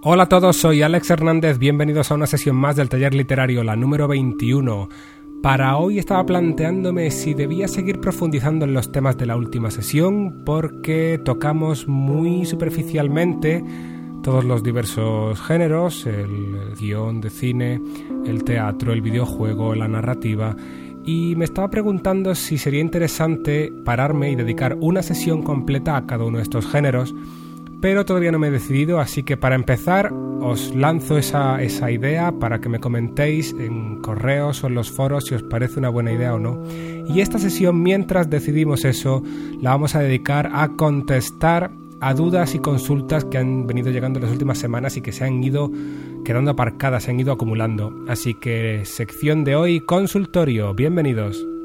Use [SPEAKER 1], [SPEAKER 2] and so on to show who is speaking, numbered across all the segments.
[SPEAKER 1] Hola a todos, soy Alex Hernández, bienvenidos a una sesión más del taller literario, la número 21. Para hoy estaba planteándome si debía seguir profundizando en los temas de la última sesión porque tocamos muy superficialmente todos los diversos géneros, el, guion de cine, el teatro, el videojuego, la narrativa, y me estaba preguntando si sería interesante pararme y dedicar una sesión completa a cada uno de estos géneros pero todavía no me he decidido, así que para empezar os lanzo esa, esa, idea para que me comentéis en correos o en los foros si os parece una buena idea o no. Y esta sesión, mientras decidimos eso, la vamos a dedicar a contestar a dudas y consultas que han venido llegando en las últimas semanas y que se han ido quedando aparcadas, se han ido acumulando. Así que sección de hoy, consultorio, bienvenidos.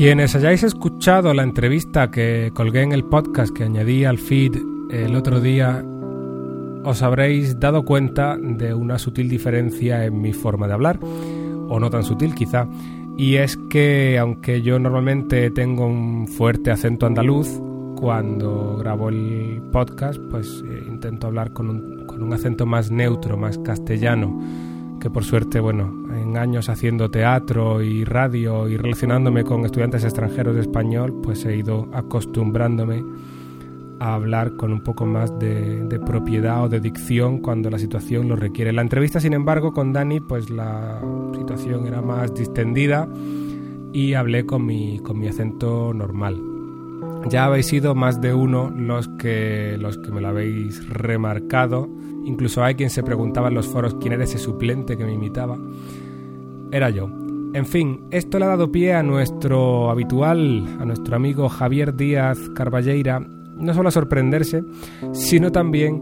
[SPEAKER 1] Quienes hayáis escuchado la entrevista que colgué en el podcast que añadí al feed el otro día, os habréis dado cuenta de una sutil diferencia en mi forma de hablar, o no tan sutil quizá, y es que aunque yo normalmente tengo un fuerte acento andaluz, cuando grabo el podcast pues eh, intento hablar con un, con un acento más neutro, más castellano, que por suerte, bueno, en años haciendo teatro y radio y relacionándome con estudiantes extranjeros de español, pues he ido acostumbrándome a hablar con un poco más de, propiedad o de dicción cuando la situación lo requiere. La entrevista, sin embargo, con Dani, pues la situación era más distendida y hablé con mi, con mi acento normal. Ya habéis sido más de uno los que, los que me lo habéis remarcado. Incluso hay quien se preguntaba en los foros quién era ese suplente que me imitaba era yo. En fin, esto le ha dado pie a nuestro habitual, a nuestro amigo Javier Díaz Carballeira, no solo a sorprenderse, sino también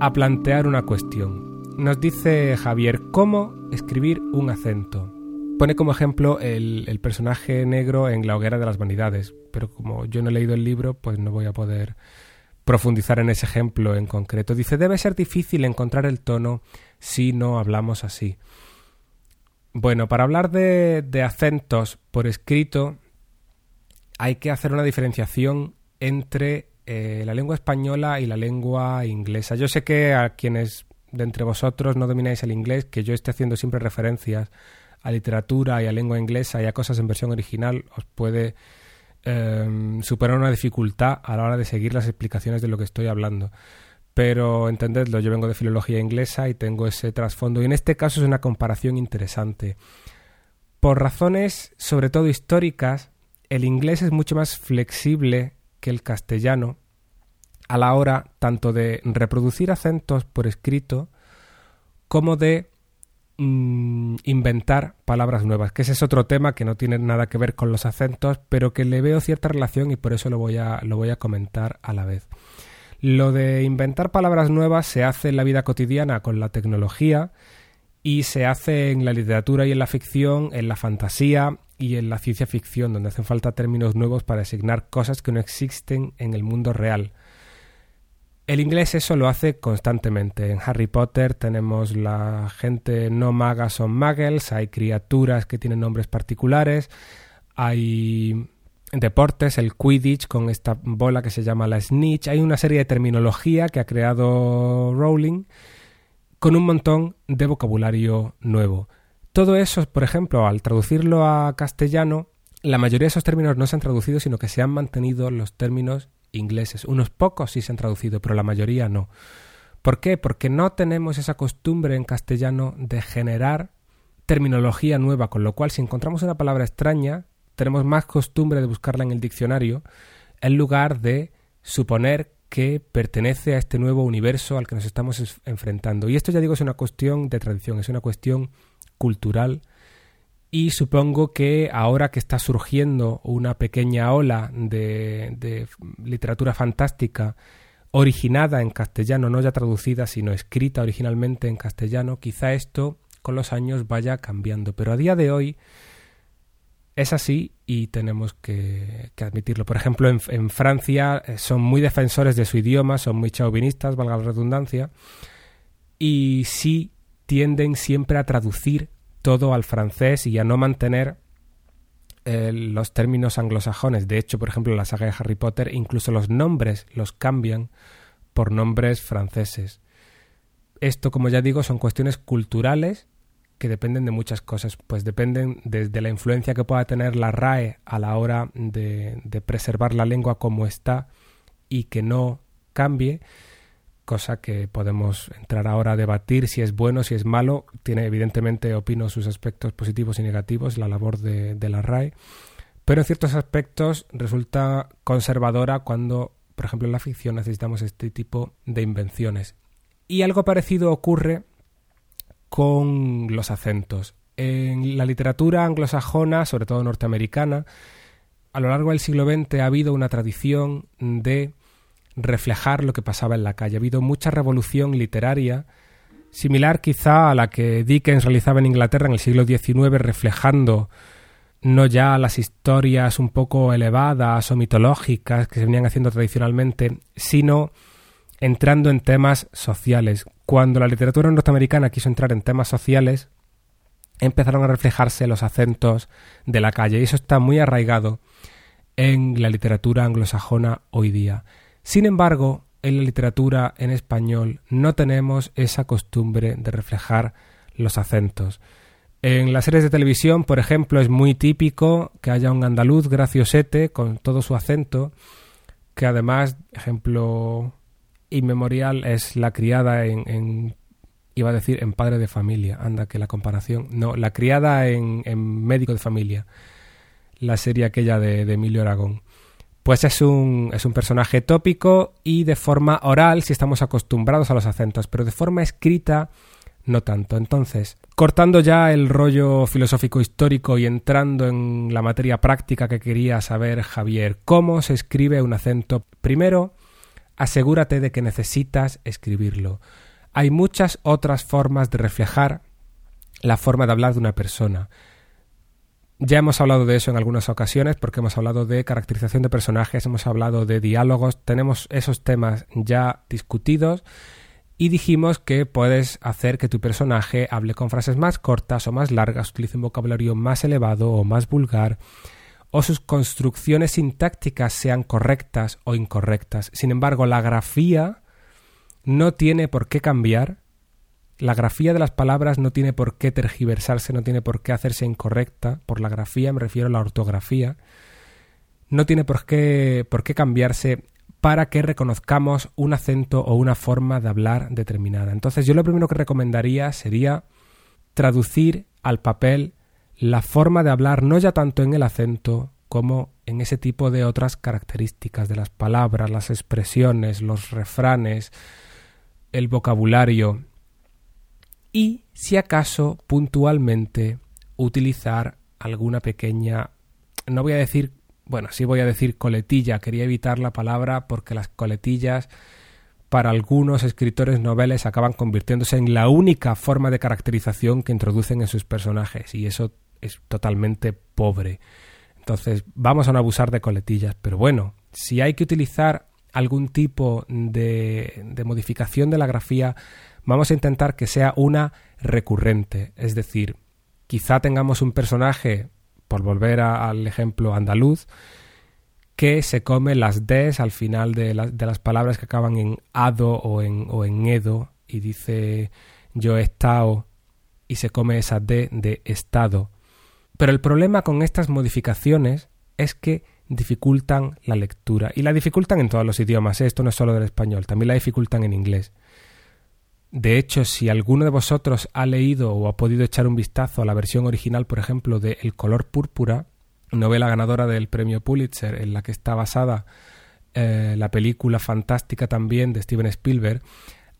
[SPEAKER 1] a plantear una cuestión. Nos dice Javier, ¿cómo escribir un acento? Pone como ejemplo el, el, personaje negro en La hoguera de las vanidades, pero como yo no he leído el libro, pues no voy a poder profundizar en ese ejemplo en concreto. Dice, debe ser difícil encontrar el tono si no hablamos así. Bueno, para hablar de, acentos por escrito hay que hacer una diferenciación entre eh, la lengua española y la lengua inglesa. Yo sé que a quienes de entre vosotros no domináis el inglés, que yo esté haciendo siempre referencias a literatura y a lengua inglesa y a cosas en versión original, os puede em, superar una dificultad a la hora de seguir las explicaciones de lo que estoy hablando pero entendedlo, yo vengo de filología inglesa y tengo ese trasfondo y en este caso es una comparación interesante. Por razones sobre todo históricas, el inglés es mucho más flexible que el castellano a la hora tanto de reproducir acentos por escrito como de mm, inventar palabras nuevas, que ese es otro tema que no tiene nada que ver con los acentos, pero que le veo cierta relación y por eso lo voy a, lo voy a comentar a la vez. Lo de inventar palabras nuevas se hace en la vida cotidiana con la tecnología y se hace en la literatura y en la ficción, en la fantasía y en la ciencia ficción, donde hacen falta términos nuevos para designar cosas que no existen en el mundo real. El inglés eso lo hace constantemente. En Harry Potter tenemos la gente no maga son muggles, hay criaturas que tienen nombres particulares, hay deportes, el Quidditch con esta bola que se llama la Snitch. Hay una serie de terminología que ha creado Rowling con un montón de vocabulario nuevo. Todo eso, por ejemplo, al traducirlo a castellano, la mayoría de esos términos no se han traducido, sino que se han mantenido los términos ingleses. Unos pocos sí se han traducido, pero la mayoría no. ¿Por qué? Porque no tenemos esa costumbre en castellano de generar terminología nueva, con lo cual si encontramos una palabra extraña, tenemos más costumbre de buscarla en el diccionario en lugar de suponer que pertenece a este nuevo universo al que nos estamos enfrentando. Y esto ya digo es una cuestión de tradición, es una cuestión cultural y supongo que ahora que está surgiendo una pequeña ola de, de literatura fantástica originada en castellano, no ya traducida, sino escrita originalmente en castellano, quizá esto con los años vaya cambiando. Pero a día de hoy es así y tenemos que, admitirlo. Por ejemplo, en, Francia eh, son muy defensores de su idioma, son muy chauvinistas, valga la redundancia, y sí tienden siempre a traducir todo al francés y a no mantener eh, los términos anglosajones. De hecho, por ejemplo, la saga de Harry Potter, incluso los nombres los cambian por nombres franceses. Esto, como ya digo, son cuestiones culturales que dependen de muchas cosas, pues dependen desde la influencia que pueda tener la RAE a la hora de, de preservar la lengua como está y que no cambie, cosa que podemos entrar ahora a debatir si es bueno, si es malo. Tiene evidentemente, opino, sus aspectos positivos y negativos, la labor de, la RAE, pero en ciertos aspectos resulta conservadora cuando, por ejemplo, en la ficción necesitamos este tipo de invenciones. Y algo parecido ocurre con los acentos. En la literatura anglosajona, sobre todo norteamericana, a lo largo del siglo XX ha habido una tradición de reflejar lo que pasaba en la calle. Ha habido mucha revolución literaria, similar quizá a la que Dickens realizaba en Inglaterra en el siglo XIX, reflejando no ya las historias un poco elevadas o mitológicas que se venían haciendo tradicionalmente, sino entrando en temas sociales. Cuando la literatura norteamericana quiso entrar en temas sociales, empezaron a reflejarse los acentos de la calle y eso está muy arraigado en la literatura anglosajona hoy día. Sin embargo, en la literatura en español no tenemos esa costumbre de reflejar los acentos. En las series de televisión, por ejemplo, es muy típico que haya un andaluz graciosete con todo su acento, que además, ejemplo inmemorial es la criada en, iba a decir en padre de familia, anda que la comparación, no, la criada en, médico de familia, la serie aquella de, Emilio Aragón. Pues es un, es un personaje tópico y de forma oral si estamos acostumbrados a los acentos, pero de forma escrita no tanto. Entonces, cortando ya el rollo filosófico histórico y entrando en la materia práctica que quería saber Javier, ¿cómo se escribe un acento? Primero, asegúrate de que necesitas escribirlo. Hay muchas otras formas de reflejar la forma de hablar de una persona. Ya hemos hablado de eso en algunas ocasiones porque hemos hablado de caracterización de personajes, hemos hablado de diálogos, tenemos esos temas ya discutidos y dijimos que puedes hacer que tu personaje hable con frases más cortas o más largas, utilice un vocabulario más elevado o más vulgar, o sus construcciones sintácticas sean correctas o incorrectas. Sin embargo, la grafía no tiene por qué cambiar. La grafía de las palabras no tiene por qué tergiversarse, no tiene por qué hacerse incorrecta. Por la grafía me refiero a la ortografía. No tiene por qué, por qué cambiarse para que reconozcamos un acento o una forma de hablar determinada. Entonces yo lo primero que recomendaría sería traducir al papel la forma de hablar no ya tanto en el acento como en ese tipo de otras características de las palabras, las expresiones, los refranes, el vocabulario y, si acaso, puntualmente utilizar alguna pequeña, no voy a decir, bueno, sí voy a decir coletilla, quería evitar la palabra porque las coletillas para algunos escritores noveles acaban convirtiéndose en la única forma de caracterización que introducen en sus personajes y eso es totalmente pobre. Entonces, vamos a no abusar de coletillas, pero bueno, si hay que utilizar algún tipo de, de modificación de la grafía, vamos a intentar que sea una recurrente, es decir, quizá tengamos un personaje, por volver al ejemplo andaluz, que se come las Ds al final de, las palabras que acaban en ado o en, o en edo y dice yo he estado y se come esa D de estado. Pero el problema con estas modificaciones es que dificultan la lectura. Y la dificultan en todos los idiomas, ¿eh? esto no es solo del español, también la dificultan en inglés. De hecho, si alguno de vosotros ha leído o ha podido echar un vistazo a la versión original, por ejemplo, de El color púrpura, novela ganadora del premio Pulitzer, en la que está basada eh, la película fantástica también de Steven Spielberg,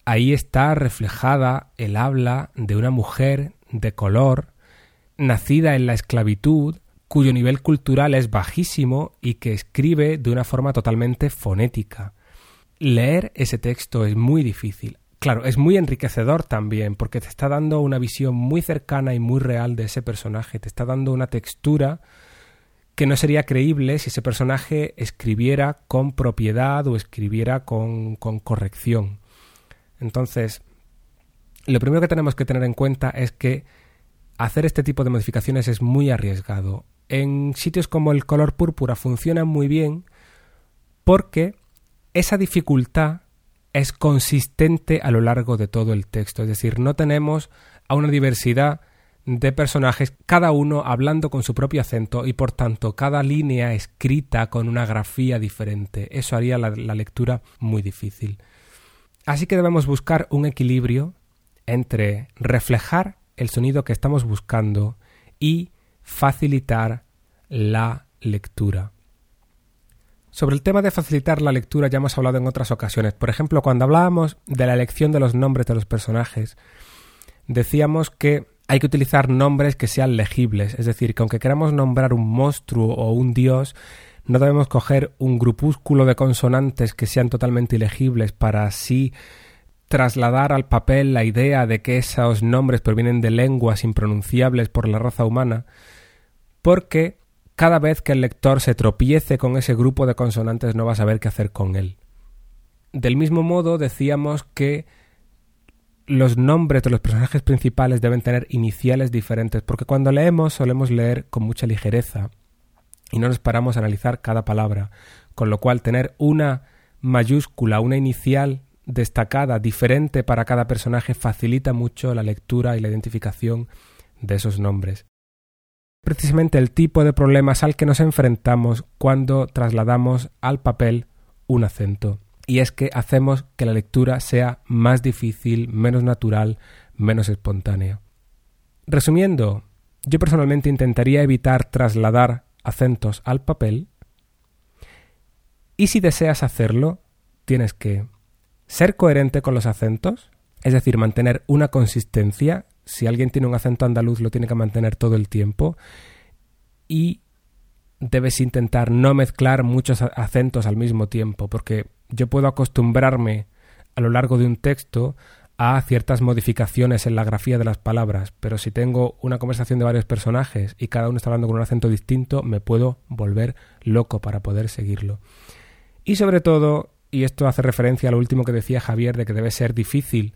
[SPEAKER 1] ahí está reflejada el habla de una mujer de color nacida en la esclavitud, cuyo nivel cultural es bajísimo y que escribe de una forma totalmente fonética. leer ese texto es muy difícil. Claro, es muy enriquecedor también, porque te está dando una visión muy cercana y muy real de ese personaje, te está dando una textura que no sería creíble si ese personaje escribiera con propiedad o escribiera con, con corrección. Entonces, lo primero que tenemos que tener en cuenta es que hacer este tipo de modificaciones es muy arriesgado. En sitios como el color púrpura funciona muy bien porque esa dificultad es consistente a lo largo de todo el texto, es decir, no tenemos a una diversidad de personajes, cada uno hablando con su propio acento y por tanto cada línea escrita con una grafía diferente. Eso haría la, lectura muy difícil. Así que debemos buscar un equilibrio entre reflejar el sonido que estamos buscando y facilitar la lectura. Sobre el tema de facilitar la lectura ya hemos hablado en otras ocasiones. Por ejemplo, cuando hablábamos de la elección de los nombres de los personajes, decíamos que hay que utilizar nombres que sean legibles, es decir, que aunque queramos nombrar un monstruo o un dios, no debemos coger un grupúsculo de consonantes que sean totalmente ilegibles para así trasladar al papel la idea de que esos nombres provienen de lenguas impronunciables por la raza humana, porque cada vez que el lector se tropiece con ese grupo de consonantes no va a saber qué hacer con él. Del mismo modo, decíamos que los nombres de los personajes principales deben tener iniciales diferentes, porque cuando leemos solemos leer con mucha ligereza y no nos paramos a analizar cada palabra, con lo cual tener una mayúscula, una inicial destacada, diferente para cada personaje, facilita mucho la lectura y la identificación de esos nombres precisamente el tipo de problemas al que nos enfrentamos cuando trasladamos al papel un acento. Y es que hacemos que la lectura sea más difícil, menos natural, menos espontánea. Resumiendo, yo personalmente intentaría evitar trasladar acentos al papel y si deseas hacerlo, tienes que ser coherente con los acentos, es decir, mantener una consistencia si alguien tiene un acento andaluz lo tiene que mantener todo el tiempo y debes intentar no mezclar muchos acentos al mismo tiempo, porque yo puedo acostumbrarme a lo largo de un texto a ciertas modificaciones en la grafía de las palabras, pero si tengo una conversación de varios personajes y cada uno está hablando con un acento distinto, me puedo volver loco para poder seguirlo. Y sobre todo, y esto hace referencia a lo último que decía Javier de que debe ser difícil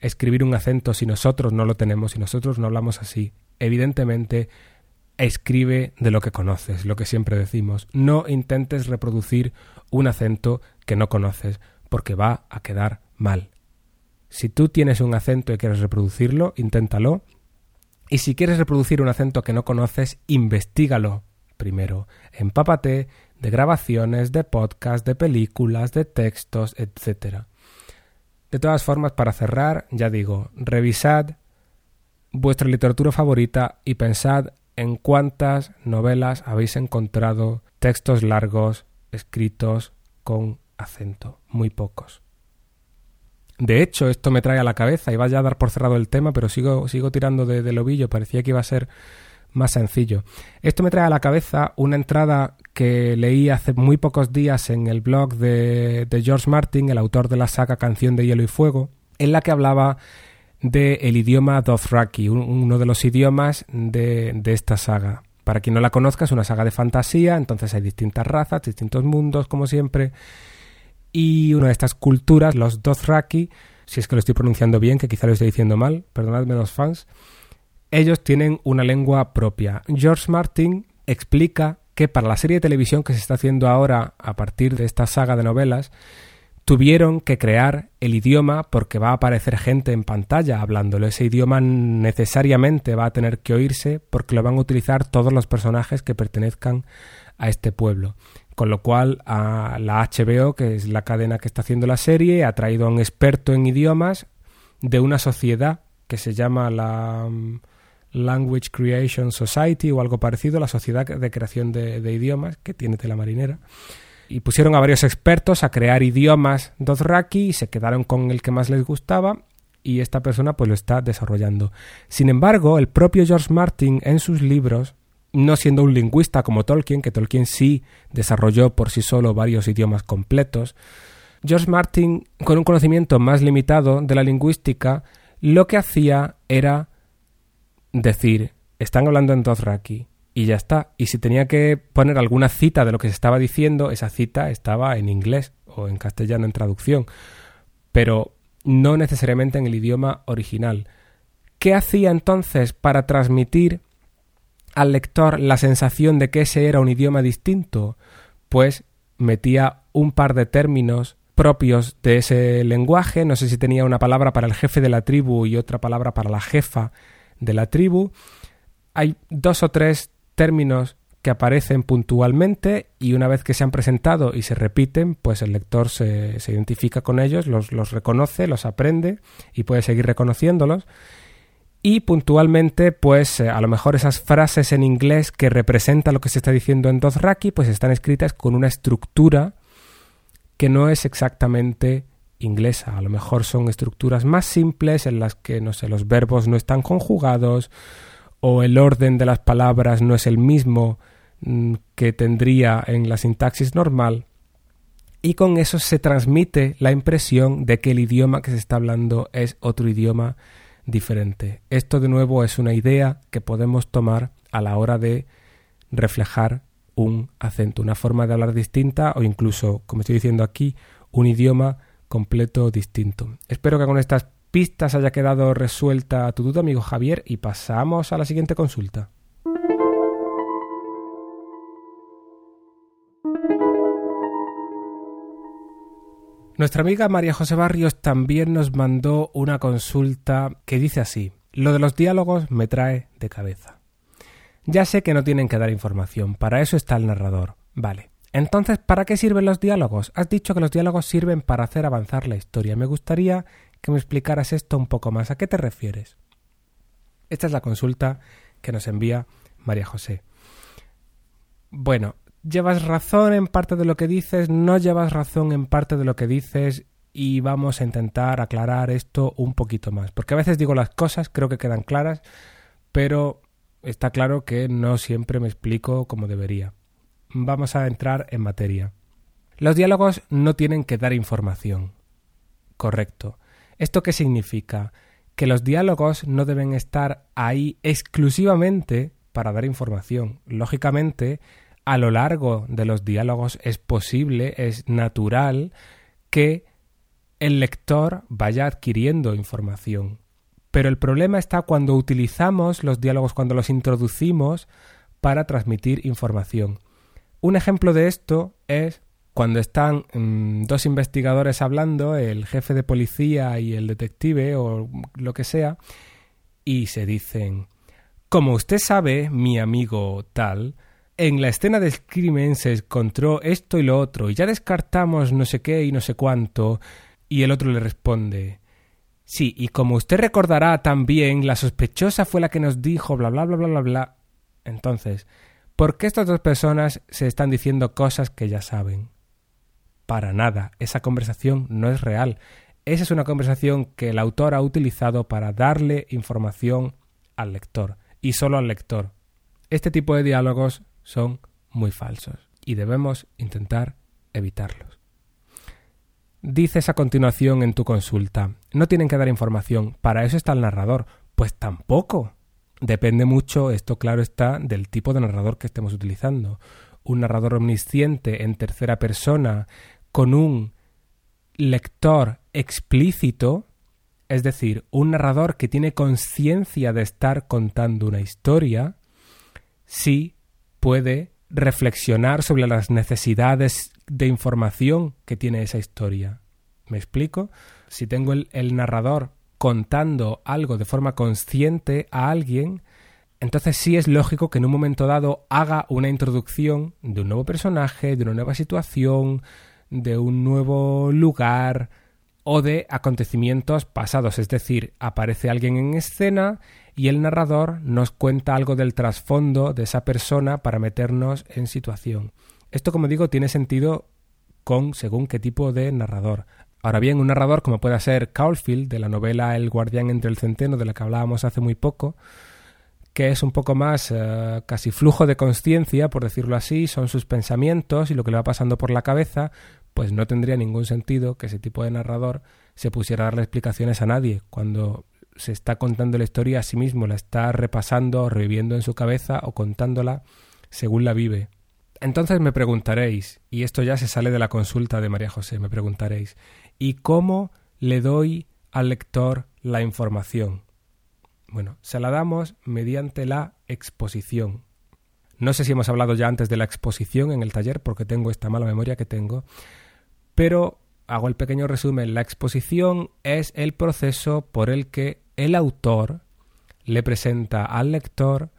[SPEAKER 1] escribir un acento si nosotros no lo tenemos, si nosotros no hablamos así. Evidentemente, escribe de lo que conoces, lo que siempre decimos. No intentes reproducir un acento que no conoces, porque va a quedar mal. Si tú tienes un acento y quieres reproducirlo, inténtalo. Y si quieres reproducir un acento que no conoces, investigalo primero. Empápate de grabaciones, de podcasts, de películas, de textos, etcétera. De todas formas, para cerrar, ya digo, revisad vuestra literatura favorita y pensad en cuántas novelas habéis encontrado textos largos escritos con acento. Muy pocos. De hecho, esto me trae a la cabeza, y vaya a dar por cerrado el tema, pero sigo, sigo tirando de, del ovillo, parecía que iba a ser más sencillo. Esto me trae a la cabeza una entrada que leí hace muy pocos días en el blog de, George Martin, el autor de la saga Canción de Hielo y Fuego, en la que hablaba del el idioma Dothraki, uno de los idiomas de, de esta saga. Para quien no la conozca, es una saga de fantasía, entonces hay distintas razas, distintos mundos, como siempre. Y una de estas culturas, los Dothraki, si es que lo estoy pronunciando bien, que quizá lo estoy diciendo mal, perdonadme los fans, ellos tienen una lengua propia. George Martin explica que para la serie de televisión que se está haciendo ahora a partir de esta saga de novelas, tuvieron que crear el idioma porque va a aparecer gente en pantalla hablándolo. Ese idioma necesariamente va a tener que oírse porque lo van a utilizar todos los personajes que pertenezcan a este pueblo. Con lo cual, a la HBO, que es la cadena que está haciendo la serie, ha traído a un experto en idiomas de una sociedad que se llama la Language Creation Society o algo parecido, la sociedad de creación de, idiomas que tiene Tela Marinera. Y pusieron a varios expertos a crear idiomas Dothraki y se quedaron con el que más les gustaba y esta persona pues lo está desarrollando. Sin embargo, el propio George Martin en sus libros, no siendo un lingüista como Tolkien, que Tolkien sí desarrolló por sí solo varios idiomas completos, George Martin, con un conocimiento más limitado de la lingüística, lo que hacía era decir, están hablando en Dothraki, y ya está. Y si tenía que poner alguna cita de lo que se estaba diciendo, esa cita estaba en inglés o en castellano en traducción, pero no necesariamente en el idioma original. ¿Qué hacía entonces para transmitir al lector la sensación de que ese era un idioma distinto? Pues metía un par de términos propios de ese lenguaje, no sé si tenía una palabra para el jefe de la tribu y otra palabra para la jefa de la tribu. Hay dos o tres términos que aparecen puntualmente y una vez que se han presentado y se repiten, pues el lector se, identifica con ellos, los, los, reconoce, los aprende y puede seguir reconociéndolos. Y puntualmente, pues eh, a lo mejor esas frases en inglés que representan lo que se está diciendo en Dothraki, pues están escritas con una estructura que no es exactamente inglesa. A lo mejor son estructuras más simples en las que, no sé, los verbos no están conjugados, o el orden de las palabras no es el mismo mm, que tendría en la sintaxis normal, y con eso se transmite la impresión de que el idioma que se está hablando es otro idioma diferente. Esto de nuevo es una idea que podemos tomar a la hora de reflejar un acento, una forma de hablar distinta o incluso, como estoy diciendo aquí, un idioma completo distinto. Espero que con estas pistas haya quedado resuelta tu duda, amigo Javier, y pasamos a la siguiente consulta. Nuestra amiga María José Barrios también nos mandó una consulta que dice así, lo de los diálogos me trae de cabeza. Ya sé que no tienen que dar información, para eso está el narrador. Vale. Entonces, ¿para qué sirven los diálogos? Has dicho que los diálogos sirven para hacer avanzar la historia. Me gustaría que me explicaras esto un poco más. ¿A qué te refieres? Esta es la consulta que nos envía María José. Bueno, llevas razón en parte de lo que dices, no llevas razón en parte de lo que dices y vamos a intentar aclarar esto un poquito más. Porque a veces digo las cosas, creo que quedan claras, pero está claro que no siempre me explico como debería. Vamos a entrar en materia. Los diálogos no tienen que dar información. Correcto. ¿Esto qué significa? Que los diálogos no deben estar ahí exclusivamente para dar información. Lógicamente, a lo largo de los diálogos es posible, es natural que el lector vaya adquiriendo información. Pero el problema está cuando utilizamos los diálogos, cuando los introducimos para transmitir información. Un ejemplo de esto es cuando están mm, dos investigadores hablando, el jefe de policía y el detective o lo que sea, y se dicen, como usted sabe, mi amigo tal, en la escena del crimen se encontró esto y lo otro, y ya descartamos no sé qué y no sé cuánto, y el otro le responde, sí, y como usted recordará también, la sospechosa fue la que nos dijo bla bla bla bla bla bla. Entonces, ¿por qué estas dos personas se están diciendo cosas que ya saben? para nada. Esa conversación no es real. Esa es una conversación que el autor ha utilizado para darle información al lector y solo al lector. Este tipo de diálogos son muy falsos y debemos intentar evitarlos. Dices a continuación en tu consulta, no tienen que dar información, para eso está el narrador. Pues tampoco. Depende mucho, esto claro está, del tipo de narrador que estemos utilizando. Un narrador omnisciente en tercera persona con un lector explícito, es decir, un narrador que tiene conciencia de estar contando una historia, sí puede reflexionar sobre las necesidades de información que tiene esa historia. ¿Me explico? Si tengo el, el narrador contando algo de forma consciente a alguien, entonces sí es lógico que en un momento dado haga una introducción de un nuevo personaje, de una nueva situación, de un nuevo lugar o de acontecimientos pasados, es decir, aparece alguien en escena y el narrador nos cuenta algo del trasfondo de esa persona para meternos en situación. Esto, como digo, tiene sentido con según qué tipo de narrador. Ahora bien, un narrador como pueda ser Caulfield de la novela El guardián entre el centeno de la que hablábamos hace muy poco, que es un poco más eh, casi flujo de conciencia, por decirlo así, son sus pensamientos y lo que le va pasando por la cabeza, pues no tendría ningún sentido que ese tipo de narrador se pusiera a darle explicaciones a nadie cuando se está contando la historia a sí mismo, la está repasando o reviviendo en su cabeza o contándola según la vive. Entonces me preguntaréis, y esto ya se sale de la consulta de María José, me preguntaréis, ¿y cómo le doy al lector la información? Bueno, se la damos mediante la exposición. No sé si hemos hablado ya antes de la exposición en el taller porque tengo esta mala memoria que tengo, pero hago el pequeño resumen. La exposición es el proceso por el que el autor le presenta al lector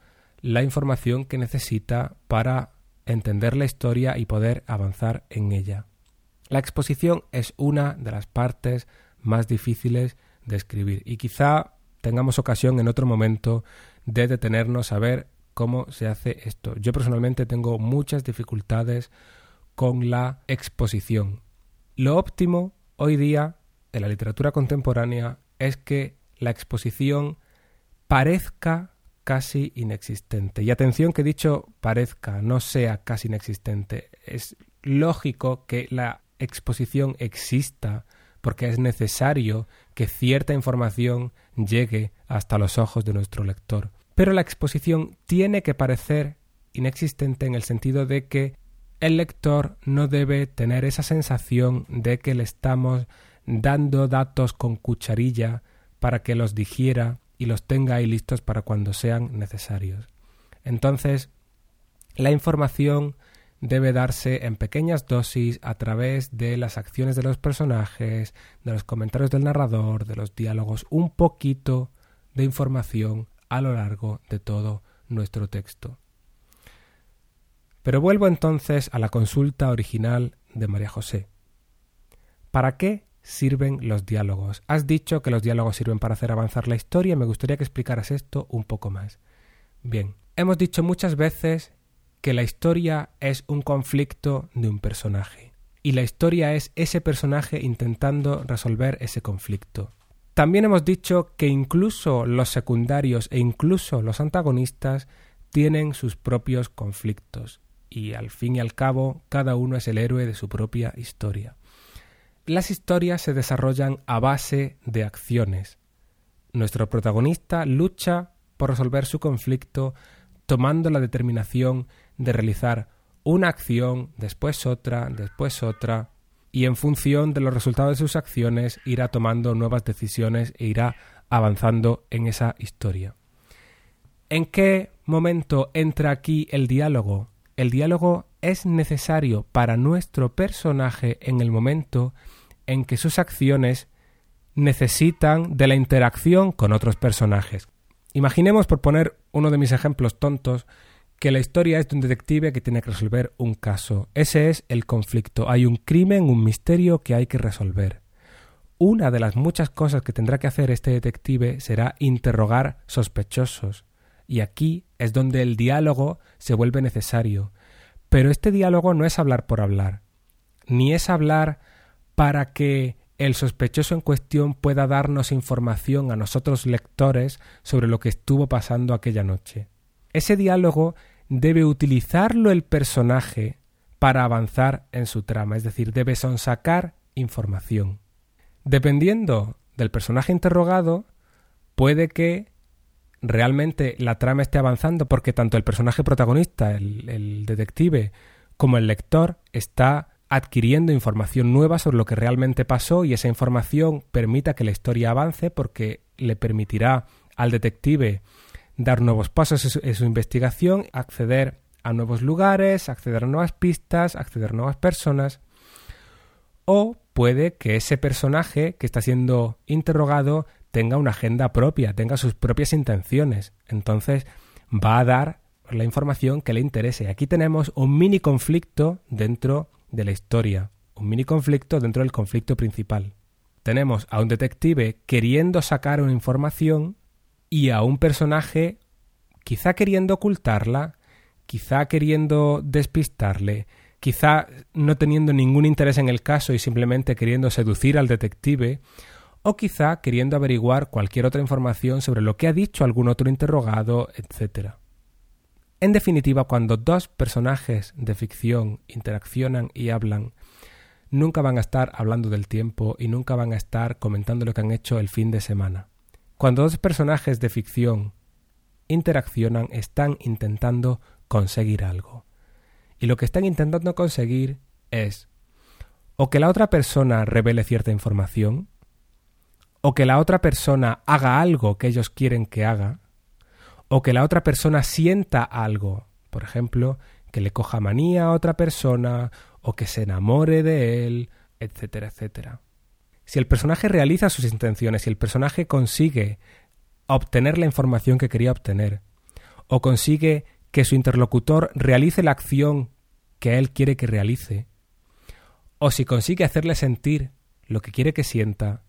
[SPEAKER 1] la información que necesita para entender la historia y poder avanzar en ella. La exposición es una de las partes más difíciles de escribir y quizá tengamos ocasión en otro momento de detenernos a ver cómo se hace esto. Yo personalmente tengo muchas dificultades con la exposición. Lo óptimo hoy día en la literatura contemporánea es que la exposición parezca casi inexistente. Y atención que dicho parezca, no sea casi inexistente. Es lógico que la exposición exista porque es necesario que cierta información llegue hasta los ojos de nuestro lector. Pero la exposición tiene que parecer inexistente en el sentido de que el lector no debe tener esa sensación de que le estamos dando datos con cucharilla para que los digiera y los tenga ahí listos para cuando sean necesarios. Entonces, la información debe darse en pequeñas dosis a través de las acciones de los personajes, de los comentarios del narrador, de los diálogos, un poquito de información a lo largo de todo nuestro texto. Pero vuelvo entonces a la consulta original de María José. ¿Para qué sirven los diálogos. Has dicho que los diálogos sirven para hacer avanzar la historia y me gustaría que explicaras esto un poco más. Bien, hemos dicho muchas veces que la historia es un conflicto de un personaje y la historia es ese personaje intentando resolver ese conflicto. También hemos dicho que incluso los secundarios e incluso los antagonistas tienen sus propios conflictos y al fin y al cabo cada uno es el héroe de su propia historia. Las historias se desarrollan a base de acciones. Nuestro protagonista lucha por resolver su conflicto tomando la determinación de realizar una acción, después otra, después otra, y en función de los resultados de sus acciones irá tomando nuevas decisiones e irá avanzando en esa historia. ¿En qué momento entra aquí el diálogo? El diálogo es necesario para nuestro personaje en el momento en que sus acciones necesitan de la interacción con otros personajes. Imaginemos, por poner uno de mis ejemplos tontos, que la historia es de un detective que tiene que resolver un caso. Ese es el conflicto. Hay un crimen, un misterio que hay que resolver. Una de las muchas cosas que tendrá que hacer este detective será interrogar sospechosos. Y aquí es donde el diálogo se vuelve necesario. Pero este diálogo no es hablar por hablar, ni es hablar para que el sospechoso en cuestión pueda darnos información a nosotros lectores sobre lo que estuvo pasando aquella noche. Ese diálogo debe utilizarlo el personaje para avanzar en su trama, es decir, debe sonsacar información. Dependiendo del personaje interrogado, puede que realmente la trama esté avanzando porque tanto el personaje protagonista, el, el detective, como el lector está adquiriendo información nueva sobre lo que realmente pasó y esa información permita que la historia avance porque le permitirá al detective dar nuevos pasos en su, investigación, acceder a nuevos lugares, acceder a nuevas pistas, acceder a nuevas personas. O puede que ese personaje que está siendo interrogado tenga una agenda propia, tenga sus propias intenciones. Entonces va a dar la información que le interese. Aquí tenemos un mini conflicto dentro de la historia, un mini conflicto dentro del conflicto principal. Tenemos a un detective queriendo sacar una información y a un personaje quizá queriendo ocultarla, quizá queriendo despistarle, quizá no teniendo ningún interés en el caso y simplemente queriendo seducir al detective, o quizá queriendo averiguar cualquier otra información sobre lo que ha dicho algún otro interrogado, etc. En definitiva, cuando dos personajes de ficción interaccionan y hablan, nunca van a estar hablando del tiempo y nunca van a estar comentando lo que han hecho el fin de semana. Cuando dos personajes de ficción interaccionan, están intentando conseguir algo. Y lo que están intentando conseguir es o que la otra persona revele cierta información, o que la otra persona haga algo que ellos quieren que haga, o que la otra persona sienta algo, por ejemplo, que le coja manía a otra persona, o que se enamore de él, etcétera, etcétera. Si el personaje realiza sus intenciones, si el personaje consigue obtener la información que quería obtener, o consigue que su interlocutor realice la acción que él quiere que realice, o si consigue hacerle sentir lo que quiere que sienta,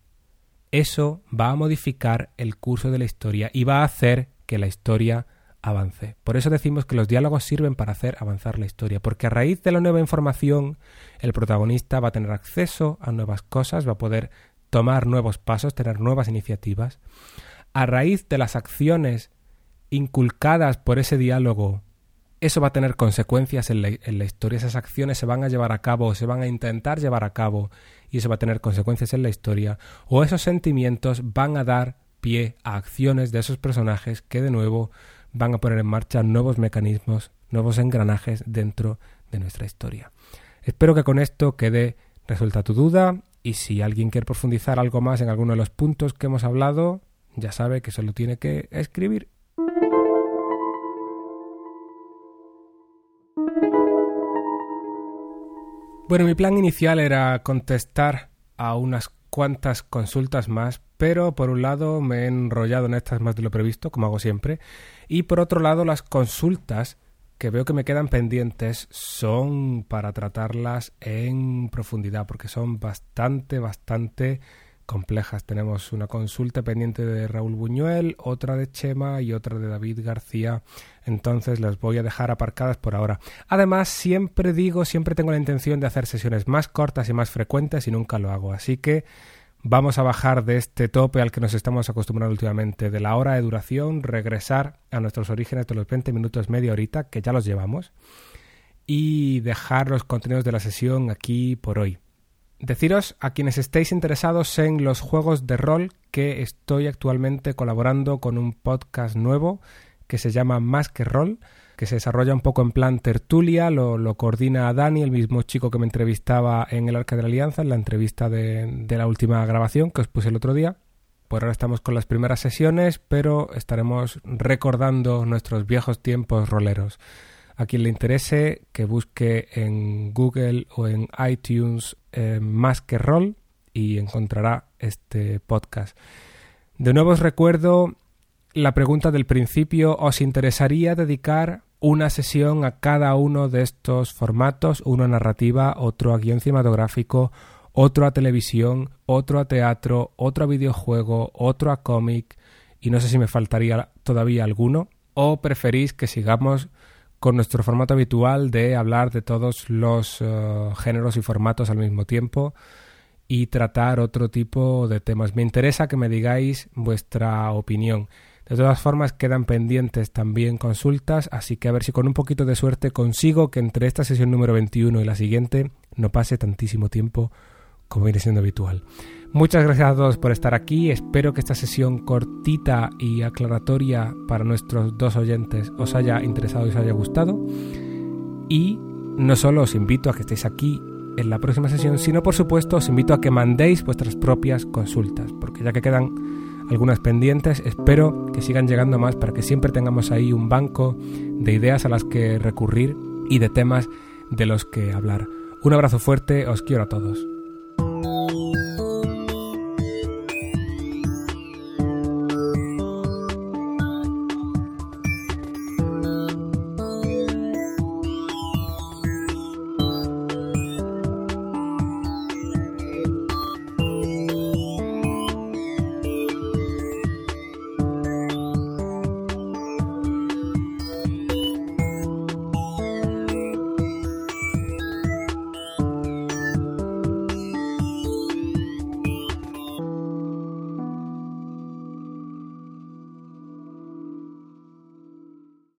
[SPEAKER 1] eso va a modificar el curso de la historia y va a hacer que la historia avance. Por eso decimos que los diálogos sirven para hacer avanzar la historia, porque a raíz de la nueva información el protagonista va a tener acceso a nuevas cosas, va a poder tomar nuevos pasos, tener nuevas iniciativas. A raíz de las acciones inculcadas por ese diálogo, eso va a tener consecuencias en la, historia, esas acciones se van a llevar a cabo se van a intentar llevar a cabo y eso va a tener consecuencias en la historia, o esos sentimientos van a dar pie a acciones de esos personajes que de nuevo van a poner en marcha nuevos mecanismos, nuevos engranajes dentro de nuestra historia. Espero que con esto quede resuelta tu duda y si alguien quiere profundizar algo más en alguno de los puntos que hemos hablado, ya sabe que solo tiene que escribir. Bueno, mi plan inicial era contestar a unas cuantas consultas más, pero por un lado me he enrollado en estas más de lo previsto, como hago siempre, y por otro lado las consultas que veo que me quedan pendientes son para tratarlas en profundidad, porque son bastante, bastante complejas. Tenemos una consulta pendiente de Raúl Buñuel, otra de Chema y otra de David García. Entonces las voy a dejar aparcadas por ahora. Además, siempre digo, siempre tengo la intención de hacer sesiones más cortas y más frecuentes y nunca lo hago. Así que vamos a bajar de este tope al que nos estamos acostumbrando últimamente, de la hora de duración, regresar a nuestros orígenes de los 20 minutos, media horita, que ya los llevamos, y dejar los contenidos de la sesión aquí por hoy. Deciros a quienes estéis interesados en los juegos de rol que estoy actualmente colaborando con un podcast nuevo que se llama Más que Rol, que se desarrolla un poco en plan tertulia, lo, coordina Dani, el mismo chico que me entrevistaba en el Arca de la Alianza, en la entrevista de, de la última grabación que os puse el otro día. Por ahora estamos con las primeras sesiones, pero estaremos recordando nuestros viejos tiempos roleros. A quien le interese, que busque en Google o en iTunes eh, más que rol y encontrará este podcast. De nuevo os recuerdo la pregunta del principio. ¿Os interesaría dedicar una sesión a cada uno de estos formatos? Uno a narrativa, otro a guion cinematográfico, otro a televisión, otro a teatro, otro a videojuego, otro a cómic y no sé si me faltaría todavía alguno. ¿O preferís que sigamos con nuestro formato habitual de hablar de todos los eh, géneros y formatos al mismo tiempo y tratar otro tipo de temas. Me interesa que me digáis vuestra opinión. De todas formas, quedan pendientes también consultas, así que a ver si con un poquito de suerte consigo que entre esta sesión número 21 y la siguiente no pase tantísimo tiempo como viene siendo habitual. Muchas gracias a todos por estar aquí. Espero que esta sesión cortita y aclaratoria para nuestros dos oyentes os haya interesado y os haya gustado. Y no solo os invito a que estéis aquí en la próxima sesión, sino por supuesto os invito a que mandéis vuestras propias consultas, porque ya que quedan algunas pendientes, espero que sigan llegando más para que siempre tengamos ahí un banco de ideas a las que recurrir y de temas de los que hablar. Un abrazo fuerte, os quiero a todos.